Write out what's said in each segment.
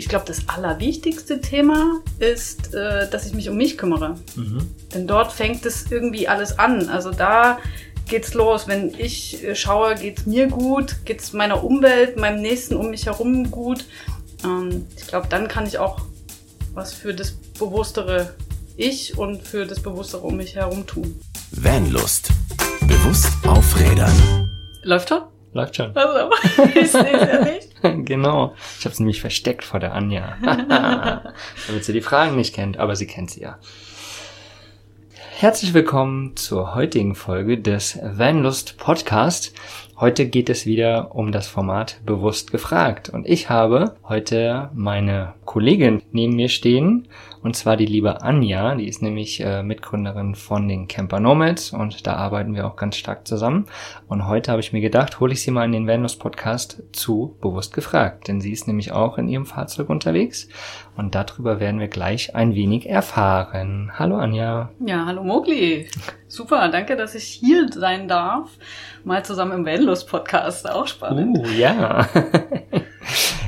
ich glaube, das allerwichtigste Thema ist, äh, dass ich mich um mich kümmere. Mhm. Denn dort fängt es irgendwie alles an. Also da geht's los. Wenn ich äh, schaue, geht's mir gut, geht's meiner Umwelt, meinem Nächsten um mich herum gut. Ähm, ich glaube, dann kann ich auch was für das bewusstere Ich und für das bewusstere um mich herum tun. Vanlust. Bewusst aufrädern. Läuft schon? Läuft schon. Also, ich sehe es ja nicht. Genau. Ich habe es nämlich versteckt vor der Anja. Damit sie die Fragen nicht kennt, aber sie kennt sie ja. Herzlich willkommen zur heutigen Folge des Vanlust Podcast. Heute geht es wieder um das Format Bewusst gefragt. Und ich habe heute meine Kollegin neben mir stehen, und zwar die liebe Anja, die ist nämlich äh, Mitgründerin von den Camper Nomads und da arbeiten wir auch ganz stark zusammen. Und heute habe ich mir gedacht, hole ich sie mal in den Venus Podcast zu Bewusst gefragt, denn sie ist nämlich auch in ihrem Fahrzeug unterwegs und darüber werden wir gleich ein wenig erfahren. Hallo Anja. Ja, hallo Mogli. Super, danke, dass ich hier sein darf. Mal zusammen im Venus Podcast, auch spannend. Oh, ja.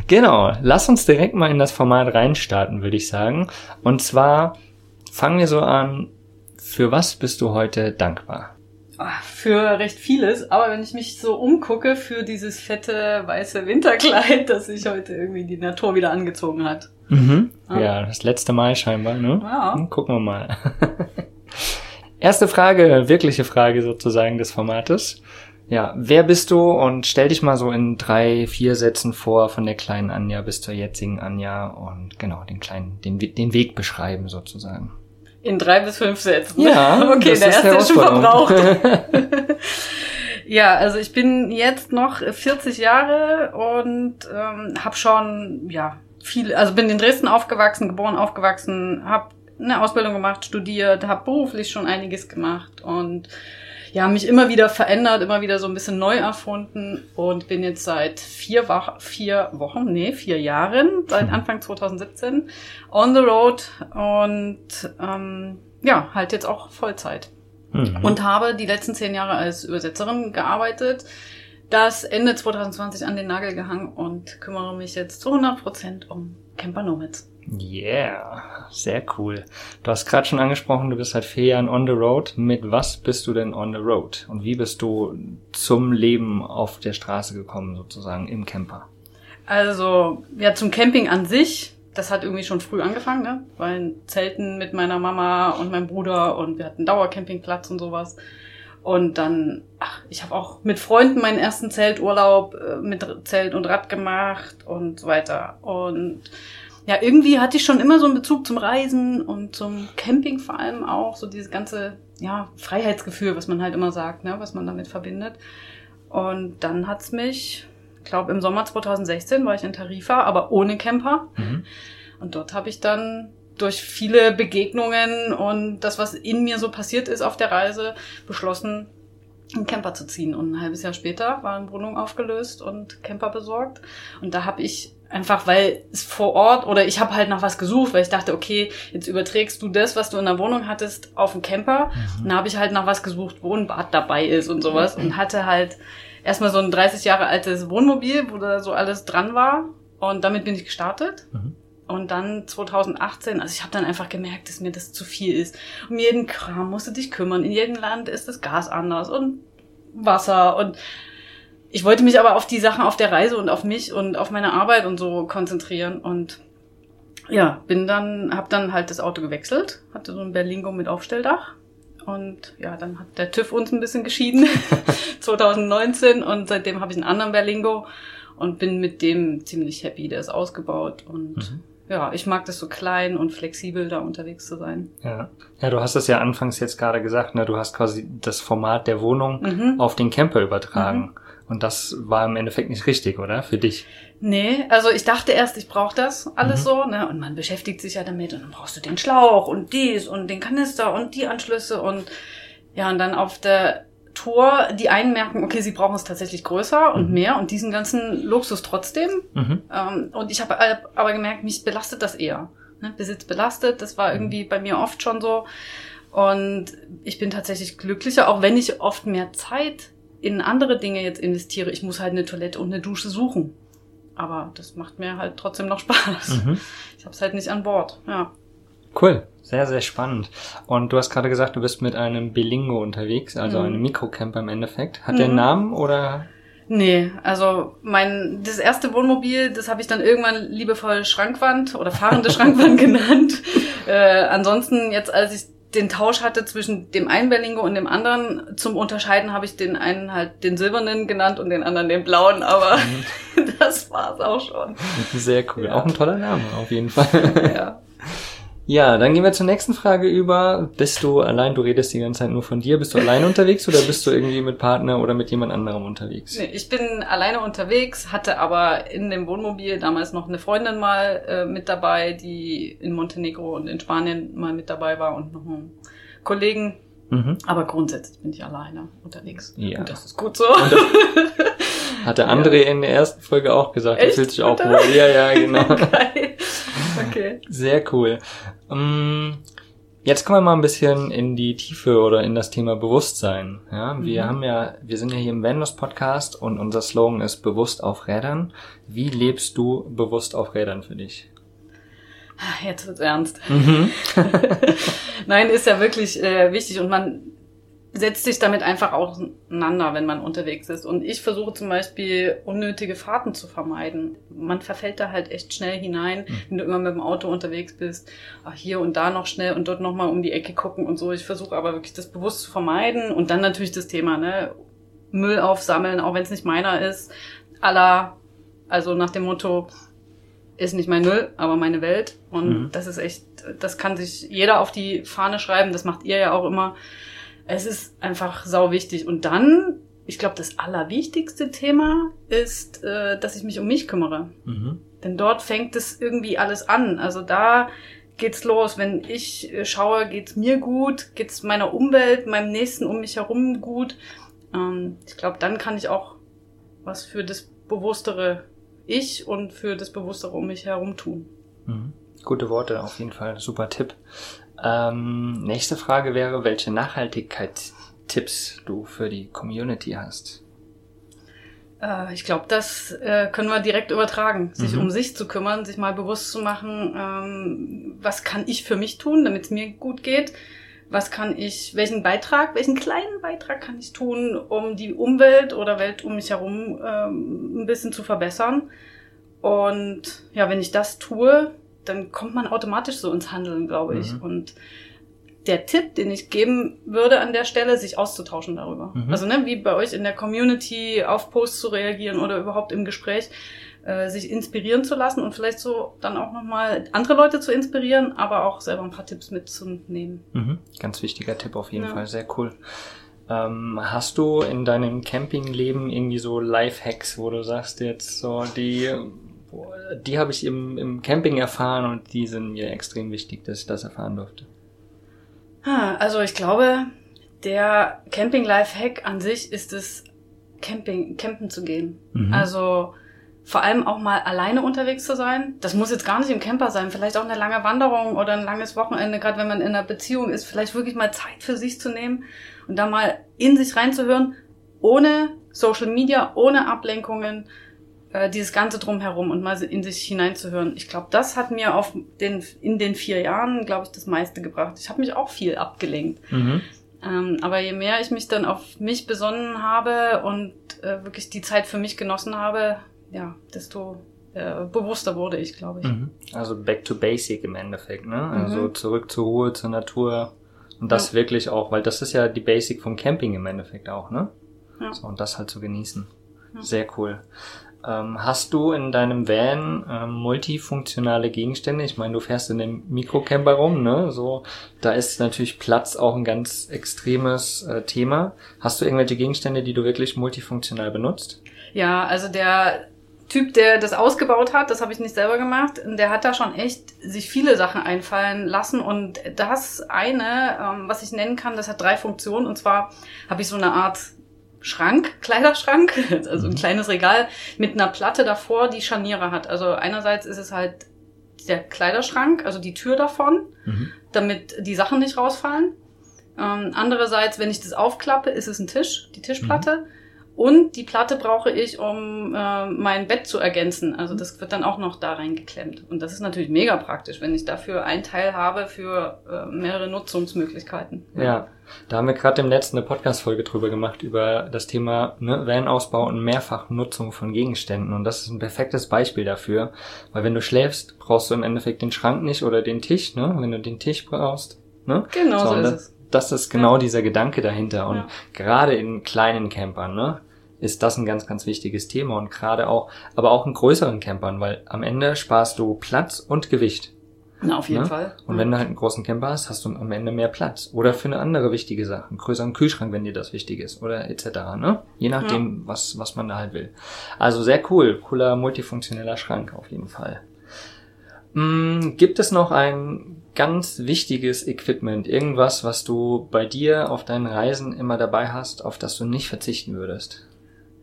Genau, lass uns direkt mal in das Format reinstarten, würde ich sagen. Und zwar fangen wir so an, für was bist du heute dankbar? Ah, für recht vieles, aber wenn ich mich so umgucke, für dieses fette weiße Winterkleid, das sich heute irgendwie die Natur wieder angezogen hat. Mhm. Ah. Ja, das letzte Mal scheinbar, ne? Ja. Gucken wir mal. Erste Frage, wirkliche Frage sozusagen des Formates. Ja, wer bist du und stell dich mal so in drei, vier Sätzen vor von der kleinen Anja bis zur jetzigen Anja und genau den kleinen, den, den Weg beschreiben sozusagen. In drei bis fünf Sätzen. Ja, okay, der erste ist schon verbraucht. ja, also ich bin jetzt noch 40 Jahre und ähm, habe schon ja viel, also bin in Dresden aufgewachsen, geboren, aufgewachsen, habe eine Ausbildung gemacht, studiert, habe beruflich schon einiges gemacht und ja, mich immer wieder verändert, immer wieder so ein bisschen neu erfunden und bin jetzt seit vier, Wochen, vier Wochen, nee, vier Jahren, seit. Anfang 2017 on the road und ähm, ja, halt jetzt auch Vollzeit. Mhm. Und habe die letzten zehn Jahre als Übersetzerin gearbeitet, das Ende 2020 an den Nagel gehangen und kümmere mich jetzt zu 100 Prozent um Camper Nomads. Yeah, sehr cool. Du hast gerade schon angesprochen, du bist seit vier Jahren on the road. Mit was bist du denn on the road? Und wie bist du zum Leben auf der Straße gekommen, sozusagen im Camper? Also, ja, zum Camping an sich, das hat irgendwie schon früh angefangen, ne? Weil Zelten mit meiner Mama und meinem Bruder und wir hatten Dauercampingplatz und sowas. Und dann, ach, ich habe auch mit Freunden meinen ersten Zelturlaub äh, mit Zelt und Rad gemacht und so weiter. Und ja, irgendwie hatte ich schon immer so einen Bezug zum Reisen und zum Camping vor allem auch, so dieses ganze, ja, Freiheitsgefühl, was man halt immer sagt, ne, was man damit verbindet. Und dann hat's mich, ich glaube im Sommer 2016 war ich in Tarifa, aber ohne Camper. Mhm. Und dort habe ich dann durch viele Begegnungen und das, was in mir so passiert ist auf der Reise, beschlossen, einen Camper zu ziehen. Und ein halbes Jahr später war eine Wohnung aufgelöst und Camper besorgt. Und da habe ich Einfach weil es vor Ort oder ich habe halt nach was gesucht, weil ich dachte, okay, jetzt überträgst du das, was du in der Wohnung hattest, auf den Camper. Mhm. Dann habe ich halt nach was gesucht, wo ein Bad dabei ist und sowas. Und hatte halt erstmal so ein 30 Jahre altes Wohnmobil, wo da so alles dran war. Und damit bin ich gestartet. Mhm. Und dann 2018, also ich habe dann einfach gemerkt, dass mir das zu viel ist. Um jeden Kram musst du dich kümmern. In jedem Land ist das Gas anders und Wasser und ich wollte mich aber auf die Sachen auf der Reise und auf mich und auf meine Arbeit und so konzentrieren und ja, bin dann, hab dann halt das Auto gewechselt, hatte so ein Berlingo mit Aufstelldach und ja, dann hat der TÜV uns ein bisschen geschieden 2019 und seitdem habe ich einen anderen Berlingo und bin mit dem ziemlich happy. Der ist ausgebaut und mhm. Ja, ich mag das so klein und flexibel da unterwegs zu sein. Ja, ja, du hast es ja anfangs jetzt gerade gesagt, ne? Du hast quasi das Format der Wohnung mhm. auf den Camper übertragen. Mhm. Und das war im Endeffekt nicht richtig, oder? Für dich? Nee, also ich dachte erst, ich brauche das alles mhm. so, ne? Und man beschäftigt sich ja damit und dann brauchst du den Schlauch und dies und den Kanister und die Anschlüsse und ja, und dann auf der Tour, die einen merken, okay, sie brauchen es tatsächlich größer und mhm. mehr und diesen ganzen Luxus trotzdem. Mhm. Ähm, und ich habe aber gemerkt, mich belastet das eher. Ne? Besitz belastet, das war mhm. irgendwie bei mir oft schon so. Und ich bin tatsächlich glücklicher, auch wenn ich oft mehr Zeit in andere Dinge jetzt investiere. Ich muss halt eine Toilette und eine Dusche suchen. aber das macht mir halt trotzdem noch Spaß. Mhm. Ich habe es halt nicht an Bord. Ja. Cool, sehr, sehr spannend. Und du hast gerade gesagt, du bist mit einem Belingo unterwegs, also Mhm. einem Mikrocamper im Endeffekt. Hat der einen Mhm. Namen oder? Nee, also mein das erste Wohnmobil, das habe ich dann irgendwann liebevoll Schrankwand oder fahrende Schrankwand genannt. Äh, ansonsten jetzt, als ich den Tausch hatte zwischen dem einen Berlingo und dem anderen, zum Unterscheiden habe ich den einen halt den silbernen genannt und den anderen den blauen, aber das war's auch schon. Sehr cool. Ja. Auch ein toller Name, auf jeden Fall. Ja. Ja, dann gehen wir zur nächsten Frage über. Bist du allein, du redest die ganze Zeit nur von dir, bist du allein unterwegs oder bist du irgendwie mit Partner oder mit jemand anderem unterwegs? Nee, ich bin alleine unterwegs, hatte aber in dem Wohnmobil damals noch eine Freundin mal äh, mit dabei, die in Montenegro und in Spanien mal mit dabei war und noch einen Kollegen. Mhm. Aber grundsätzlich bin ich alleine unterwegs. Ja. Und das ist gut so. Hat der André in der ersten Folge auch gesagt, Echt? fühlt sich auch wohl. Ja, ja, genau. Geil. Okay. Sehr cool. Ähm, Jetzt kommen wir mal ein bisschen in die Tiefe oder in das Thema Bewusstsein. Ja, wir Mhm. haben ja, wir sind ja hier im Vanlos Podcast und unser Slogan ist bewusst auf Rädern. Wie lebst du bewusst auf Rädern für dich? Jetzt wird's ernst. Mhm. Nein, ist ja wirklich äh, wichtig und man setzt sich damit einfach auseinander, wenn man unterwegs ist. Und ich versuche zum Beispiel unnötige Fahrten zu vermeiden. Man verfällt da halt echt schnell hinein, wenn du immer mit dem Auto unterwegs bist. Ach, hier und da noch schnell und dort nochmal um die Ecke gucken und so. Ich versuche aber wirklich das bewusst zu vermeiden. Und dann natürlich das Thema, ne? Müll aufsammeln, auch wenn es nicht meiner ist. aller, also nach dem Motto, ist nicht mein Müll, aber meine Welt. Und Mhm. das ist echt, das kann sich jeder auf die Fahne schreiben. Das macht ihr ja auch immer. Es ist einfach sau wichtig. Und dann, ich glaube, das allerwichtigste Thema ist, äh, dass ich mich um mich kümmere. Mhm. Denn dort fängt es irgendwie alles an. Also da geht's los. Wenn ich äh, schaue, geht's mir gut, geht's meiner Umwelt, meinem Nächsten um mich herum gut. Ähm, ich glaube, dann kann ich auch was für das bewusstere Ich und für das bewusstere um mich herum tun. Mhm. Gute Worte, auf jeden Fall. Super Tipp. Ähm, nächste Frage wäre, welche Nachhaltigkeitstipps du für die Community hast. Äh, ich glaube, das äh, können wir direkt übertragen. Sich Mhm. um sich zu kümmern, sich mal bewusst zu machen, ähm, was kann ich für mich tun, damit es mir gut geht. Was kann ich, welchen Beitrag, welchen kleinen Beitrag kann ich tun, um die Umwelt oder Welt um mich herum ähm, ein bisschen zu verbessern? Und ja, wenn ich das tue, dann kommt man automatisch so ins Handeln, glaube ich. Mhm. Und der Tipp, den ich geben würde an der Stelle, sich auszutauschen darüber. Mhm. Also ne, wie bei euch in der Community auf Posts zu reagieren oder überhaupt im Gespräch, äh, sich inspirieren zu lassen und vielleicht so dann auch nochmal andere Leute zu inspirieren, aber auch selber ein paar Tipps mitzunehmen. Mhm. Ganz wichtiger Tipp auf jeden Ja. Fall, sehr cool. Ähm, hast du in deinem Campingleben irgendwie so Lifehacks, wo du sagst jetzt so, die, die habe ich im, im Camping erfahren und die sind mir extrem wichtig, dass ich das erfahren durfte. Also ich glaube, der Camping-Life-Hack an sich ist es, Camping, campen zu gehen. Mhm. Also vor allem auch mal alleine unterwegs zu sein. Das muss jetzt gar nicht im Camper sein, vielleicht auch eine lange Wanderung oder ein langes Wochenende, gerade wenn man in einer Beziehung ist, vielleicht wirklich mal Zeit für sich zu nehmen und da mal in sich reinzuhören, ohne Social Media, ohne Ablenkungen, äh, dieses Ganze drumherum und mal in sich hineinzuhören. Ich glaube, das hat mir auf den, in den vier Jahren, glaube ich, das meiste gebracht. Ich habe mich auch viel abgelenkt. Mhm. Ähm, aber je mehr ich mich dann auf mich besonnen habe und äh, wirklich die Zeit für mich genossen habe, ja, desto äh, bewusster wurde ich, glaube ich. Mhm. Also back to basic im Endeffekt, ne? Also Mhm. zurück zur Ruhe, zur Natur. Und das Ja. wirklich auch, weil das ist ja die Basic vom Camping im Endeffekt auch, ne? Ja. So, und das halt zu genießen. Ja. Sehr cool. Ähm, hast du in deinem Van ähm, multifunktionale Gegenstände? Ich meine, du fährst in dem Mikrocamper rum, ne? So, da ist natürlich Platz auch ein ganz extremes äh, Thema. Hast du irgendwelche Gegenstände, die du wirklich multifunktional benutzt? Ja, also der Typ, der das ausgebaut hat, das habe ich nicht selber gemacht, der hat da schon echt sich viele Sachen einfallen lassen. Und das eine, ähm, was ich nennen kann, das hat drei Funktionen. Und zwar habe ich so eine Art Schrank, Kleiderschrank, also ein Mhm. kleines Regal mit einer Platte davor, die Scharniere hat. Also einerseits ist es halt der Kleiderschrank, also die Tür davon, Mhm. damit die Sachen nicht rausfallen. Ähm, andererseits, wenn ich das aufklappe, ist es ein Tisch, die Tischplatte. Und die Platte brauche ich, um äh, mein Bett zu ergänzen. Also das wird dann auch noch da reingeklemmt. Und das ist natürlich mega praktisch, wenn ich dafür ein Teil habe für äh, mehrere Nutzungsmöglichkeiten. Ja, da haben wir gerade im letzten eine Podcast-Folge drüber gemacht, über das Thema ne, Van-Ausbau und Mehrfachnutzung von Gegenständen. Und das ist ein perfektes Beispiel dafür. Weil wenn du schläfst, brauchst du im Endeffekt den Schrank nicht oder den Tisch. Ne? Wenn du den Tisch brauchst, ne? Genau so, so ist es. Das ist genau Ja. dieser Gedanke dahinter. Und Ja. gerade in kleinen Campern, ne? ist das ein ganz, ganz wichtiges Thema und gerade auch, aber auch in größeren Campern, weil am Ende sparst du Platz und Gewicht. Na, auf jeden Ne? Fall. Und wenn du halt einen großen Camper hast, hast du am Ende mehr Platz. Oder für eine andere wichtige Sache. Einen größeren Kühlschrank, wenn dir das wichtig ist. Oder etc. Ne? Je nachdem, was, was man da halt will. Also sehr cool. Cooler multifunktioneller Schrank auf jeden Fall. Mm, gibt es noch ein ganz wichtiges Equipment? Irgendwas, was du bei dir auf deinen Reisen immer dabei hast, auf das du nicht verzichten würdest?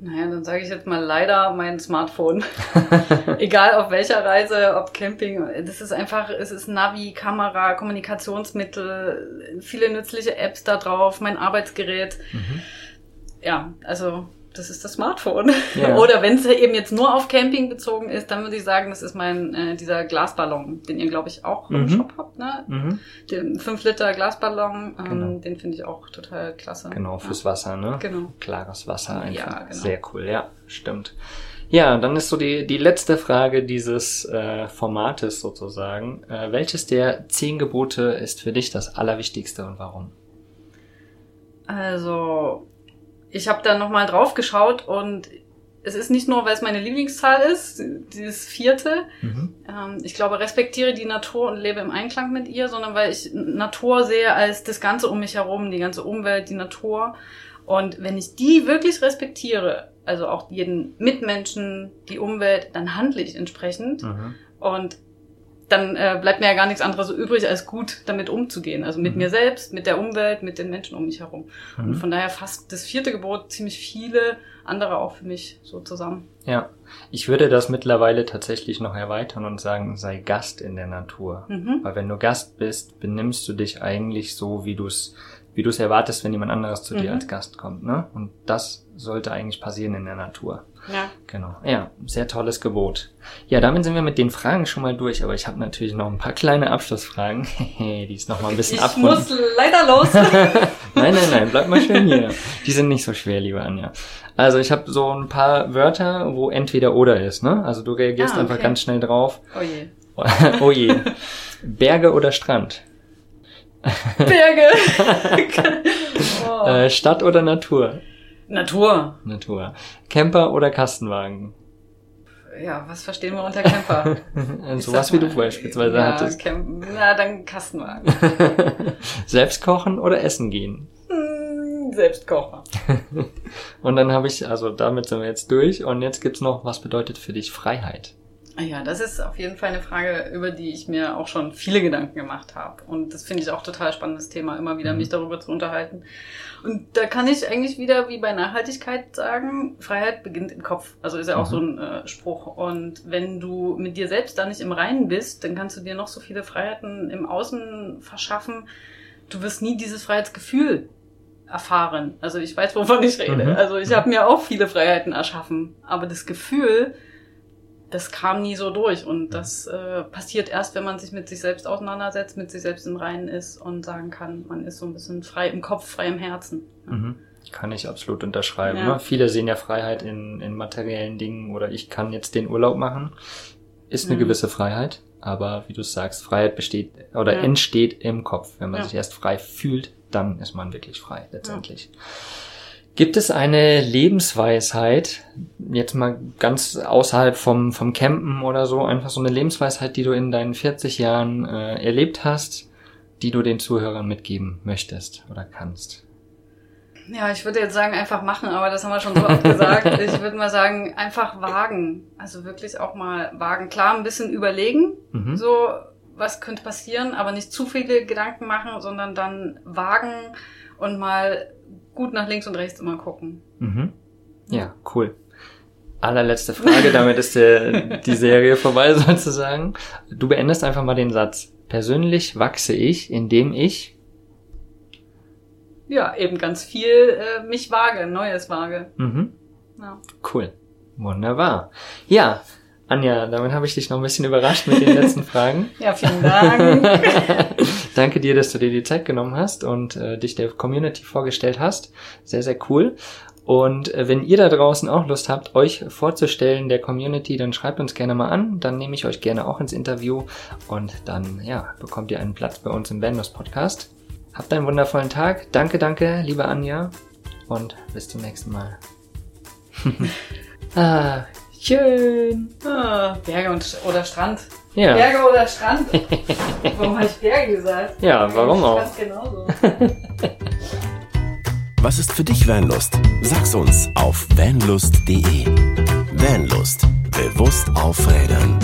Naja, dann sage ich jetzt mal leider mein Smartphone. Egal auf welcher Reise, ob Camping, das ist einfach, es ist Navi, Kamera, Kommunikationsmittel, viele nützliche Apps da drauf, mein Arbeitsgerät. Mhm. Ja, also das ist das Smartphone. Ja. Oder wenn es eben jetzt nur auf Camping bezogen ist, dann würde ich sagen, das ist mein äh, dieser Glasballon, den ihr glaube ich auch im Mhm. Shop habt, ne? Mhm. Den 5 Liter Glasballon, ähm, Genau. den finde ich auch total klasse. Genau, fürs Wasser, ne? Ja, genau. Klares Wasser einfach. Ja, genau. Sehr cool, ja, stimmt. Ja, dann ist so die, die letzte Frage dieses äh, Formates sozusagen. Äh, welches der zehn Gebote ist für dich das Allerwichtigste und warum? Also, ich habe da nochmal drauf geschaut und es ist nicht nur, weil es meine Lieblingszahl ist, dieses vierte. Mhm. Ähm, ich glaube, respektiere die Natur und lebe im Einklang mit ihr, sondern weil ich Natur sehe als das Ganze um mich herum, die ganze Umwelt, die Natur. Und wenn ich die wirklich respektiere, also auch jeden Mitmenschen, die Umwelt, dann handle ich entsprechend. Mhm. Und dann äh, bleibt mir ja gar nichts anderes übrig, als gut damit umzugehen. Also mit Mhm. mir selbst, mit der Umwelt, mit den Menschen um mich herum. Und Mhm. von daher fasst das vierte Gebot ziemlich viele andere auch für mich so zusammen. Ja, ich würde das mittlerweile tatsächlich noch erweitern und sagen, sei Gast in der Natur. Mhm. Weil wenn du Gast bist, benimmst du dich eigentlich so, wie du es wie du es erwartest, wenn jemand anderes zu dir Mhm. als Gast kommt. Ne? Und das sollte eigentlich passieren in der Natur. Ja. Genau. Ja, sehr tolles Gebot. Ja, damit sind wir mit den Fragen schon mal durch, aber ich habe natürlich noch ein paar kleine Abschlussfragen, die ist noch mal ein bisschen Ich abrunden. muss leider los. nein, nein, nein, bleib mal schön hier. Die sind nicht so schwer, liebe Anja. Also ich habe so ein paar Wörter, wo entweder oder ist, ne? Also du reagierst Ah, einfach okay. ganz schnell drauf. oh je. oh je. Berge oder Strand? Berge. oh. Stadt oder Natur? Natur. Natur. Camper oder Kastenwagen? Ja, was verstehen wir unter Camper? Sowas wie du beispielsweise ja, hattest. Camp na, dann Kastenwagen. Selbst kochen oder essen gehen? Hm, Selbstkocher. Und dann habe ich, also damit sind wir jetzt durch. Und jetzt gibt's noch, was bedeutet für dich Freiheit? Ah Ja, das ist auf jeden Fall eine Frage, über die ich mir auch schon viele Gedanken gemacht habe. Und das finde ich auch total spannendes Thema, immer wieder Mhm. mich darüber zu unterhalten. Und da kann ich eigentlich wieder wie bei Nachhaltigkeit sagen, Freiheit beginnt im Kopf. Also ist ja auch Mhm. so ein äh, Spruch. Und wenn du mit dir selbst da nicht im Reinen bist, dann kannst du dir noch so viele Freiheiten im Außen verschaffen. Du wirst nie dieses Freiheitsgefühl erfahren. Also ich weiß, wovon ich rede. Mhm. Also ich habe mir auch viele Freiheiten erschaffen. Aber das Gefühl, das kam nie so durch. Und das äh, passiert erst, wenn man sich mit sich selbst auseinandersetzt, mit sich selbst im Reinen ist und sagen kann, man ist so ein bisschen frei im Kopf, frei im Herzen. Mhm. Kann ich absolut unterschreiben. Ja. Ne? Viele sehen ja Freiheit in, in materiellen Dingen oder ich kann jetzt den Urlaub machen. Ist eine Mhm. gewisse Freiheit, aber wie du sagst, Freiheit besteht oder Ja. entsteht im Kopf. Wenn man Ja. sich erst frei fühlt, dann ist man wirklich frei letztendlich. Gibt es eine Lebensweisheit, jetzt mal ganz außerhalb vom, vom Campen oder so, einfach so eine Lebensweisheit, die du in deinen 40 Jahren äh, erlebt hast, die du den Zuhörern mitgeben möchtest oder kannst? Ja, ich würde jetzt sagen, einfach machen, aber das haben wir schon so oft gesagt. Ich würde mal sagen, einfach wagen. Also wirklich auch mal wagen. Klar, ein bisschen überlegen, Mhm. so was könnte passieren, aber nicht zu viele Gedanken machen, sondern dann wagen und mal gut nach links und rechts immer gucken. Mhm. Ja, cool. Allerletzte Frage, damit ist der, die Serie vorbei sozusagen. Du beendest einfach mal den Satz. Persönlich wachse ich, indem ich. Ja, eben ganz viel äh, mich wage, Neues wage. Mhm. Ja. Cool. Wunderbar. Ja, Anja, damit habe ich dich noch ein bisschen überrascht mit den letzten Fragen. ja, vielen Dank. Danke dir, dass du dir die Zeit genommen hast und äh, dich der Community vorgestellt hast. Sehr, sehr cool. Und äh, wenn ihr da draußen auch Lust habt, euch vorzustellen der Community, dann schreibt uns gerne mal an. Dann nehme ich euch gerne auch ins Interview und dann, ja, bekommt ihr einen Platz bei uns im Vanlos Podcast. Habt einen wundervollen Tag. Danke, danke, liebe Anja. Und bis zum nächsten Mal. ah, schön. Ah, Berge und, oder Strand. Ja. Berge oder Strand? warum habe ich Berge gesagt? Ja, warum auch? Strand genauso. Was ist für dich Vanlust? Sag's uns auf vanlust.de. Vanlust. Bewusst aufrädern.